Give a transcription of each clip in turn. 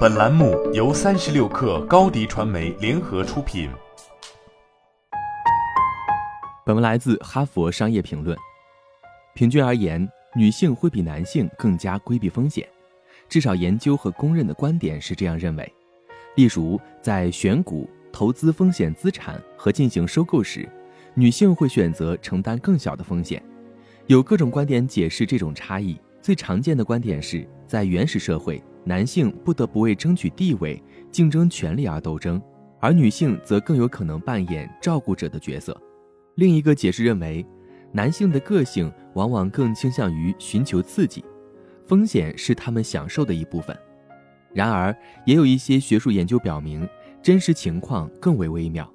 本栏目由三十六氪高低传媒联合出品。本文来自《哈佛商业评论》。平均而言，女性会比男性更加规避风险，至少研究和公认的观点是这样认为。例如，在选股、投资风险资产和进行收购时，女性会选择承担更小的风险。有各种观点解释这种差异。最常见的观点是在原始社会，男性不得不为争取地位、竞争权利而斗争，而女性则更有可能扮演照顾者的角色。另一个解释认为，男性的个性往往更倾向于寻求刺激，风险是他们享受的一部分。然而，也有一些学术研究表明，真实情况更为微妙。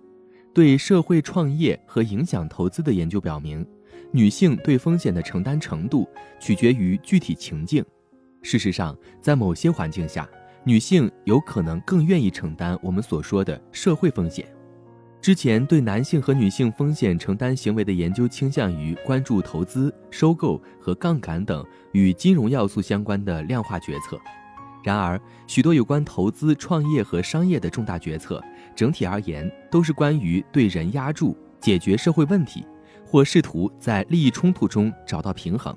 对社会创业和影响投资的研究表明。女性对风险的承担程度取决于具体情境。事实上，在某些环境下，女性有可能更愿意承担我们所说的社会风险。之前对男性和女性风险承担行为的研究倾向于关注投资、收购和杠杆等与金融要素相关的量化决策。然而，许多有关投资、创业和商业的重大决策，整体而言都是关于对人压住、解决社会问题。或试图在利益冲突中找到平衡，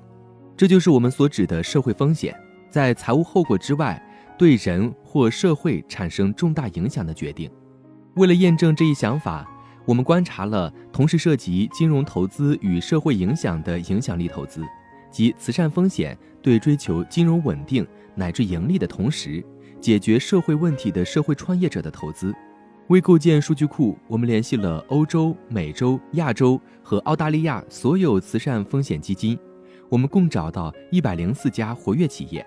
这就是我们所指的社会风险，在财务后果之外，对人或社会产生重大影响的决定。为了验证这一想法，我们观察了同时涉及金融投资与社会影响的影响力投资，及慈善风险对追求金融稳定乃至盈利的同时，解决社会问题的社会创业者的投资。为构建数据库，我们联系了欧洲、美洲、亚洲和澳大利亚所有慈善风险基金。我们共找到一百零四家活跃企业，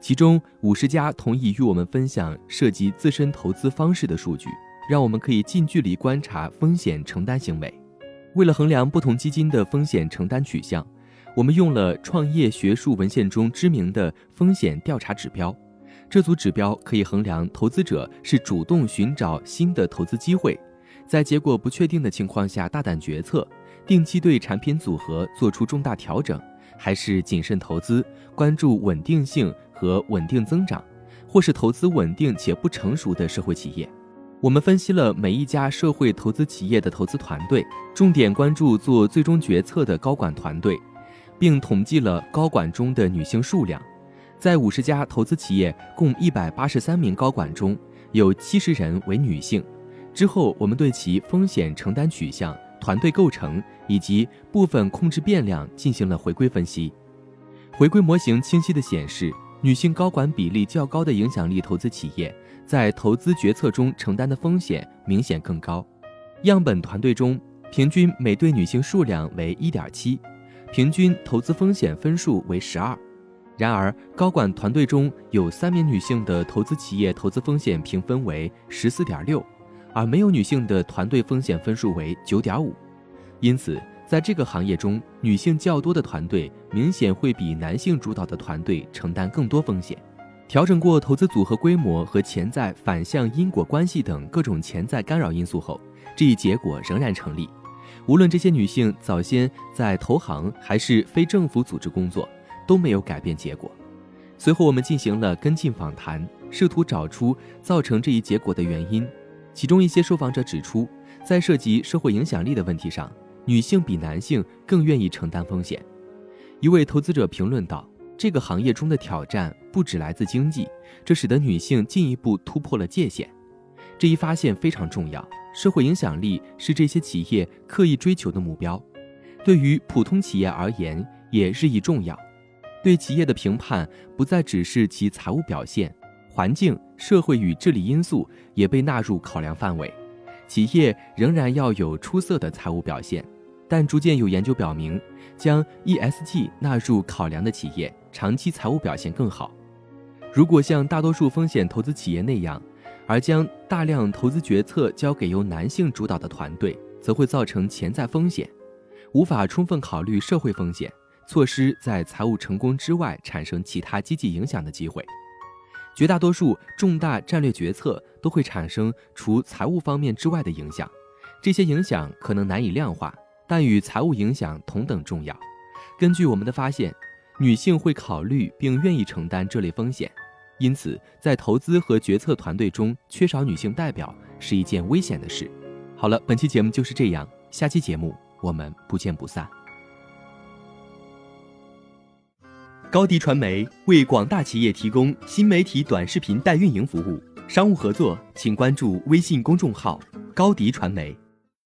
其中五十家同意与我们分享涉及自身投资方式的数据，让我们可以近距离观察风险承担行为。为了衡量不同基金的风险承担取向，我们用了创业学术文献中知名的风险调查指标。这组指标可以衡量投资者是主动寻找新的投资机会，在结果不确定的情况下大胆决策，定期对产品组合做出重大调整，还是谨慎投资，关注稳定性和稳定增长，或是投资稳定且不成熟的社会企业。我们分析了每一家社会投资企业的投资团队，重点关注做最终决策的高管团队，并统计了高管中的女性数量。在五十家投资企业共一百八十三名高管中，有七十人为女性。之后，我们对其风险承担取向、团队构成以及部分控制变量进行了回归分析。回归模型清晰地显示，女性高管比例较高的影响力投资企业在投资决策中承担的风险明显更高。样本团队中，平均每对女性数量为一点七，平均投资风险分数为十二。然而，高管团队中有三名女性的投资企业投资风险评分为十四点六，而没有女性的团队风险分数为九点五。因此，在这个行业中，女性较多的团队明显会比男性主导的团队承担更多风险。调整过投资组合规模和潜在反向因果关系等各种潜在干扰因素后，这一结果仍然成立。无论这些女性早先在投行还是非政府组织工作。都没有改变结果。随后，我们进行了跟进访谈，试图找出造成这一结果的原因。其中一些受访者指出，在涉及社会影响力的问题上，女性比男性更愿意承担风险。一位投资者评论道：“这个行业中的挑战不只来自经济，这使得女性进一步突破了界限。这一发现非常重要。社会影响力是这些企业刻意追求的目标，对于普通企业而言也日益重要。”对企业的评判不再只是其财务表现，环境、社会与治理因素也被纳入考量范围。企业仍然要有出色的财务表现，但逐渐有研究表明，将 ESG 纳入考量的企业长期财务表现更好。如果像大多数风险投资企业那样，而将大量投资决策交给由男性主导的团队，则会造成潜在风险，无法充分考虑社会风险。错失在财务成功之外产生其他积极影响的机会。绝大多数重大战略决策都会产生除财务方面之外的影响，这些影响可能难以量化，但与财务影响同等重要。根据我们的发现，女性会考虑并愿意承担这类风险。因此，在投资和决策团队中缺少女性代表是一件危险的事。好了，本期节目就是这样，下期节目我们不见不散。高迪传媒为广大企业提供新媒体短视频代运营服务，商务合作请关注微信公众号“高迪传媒”。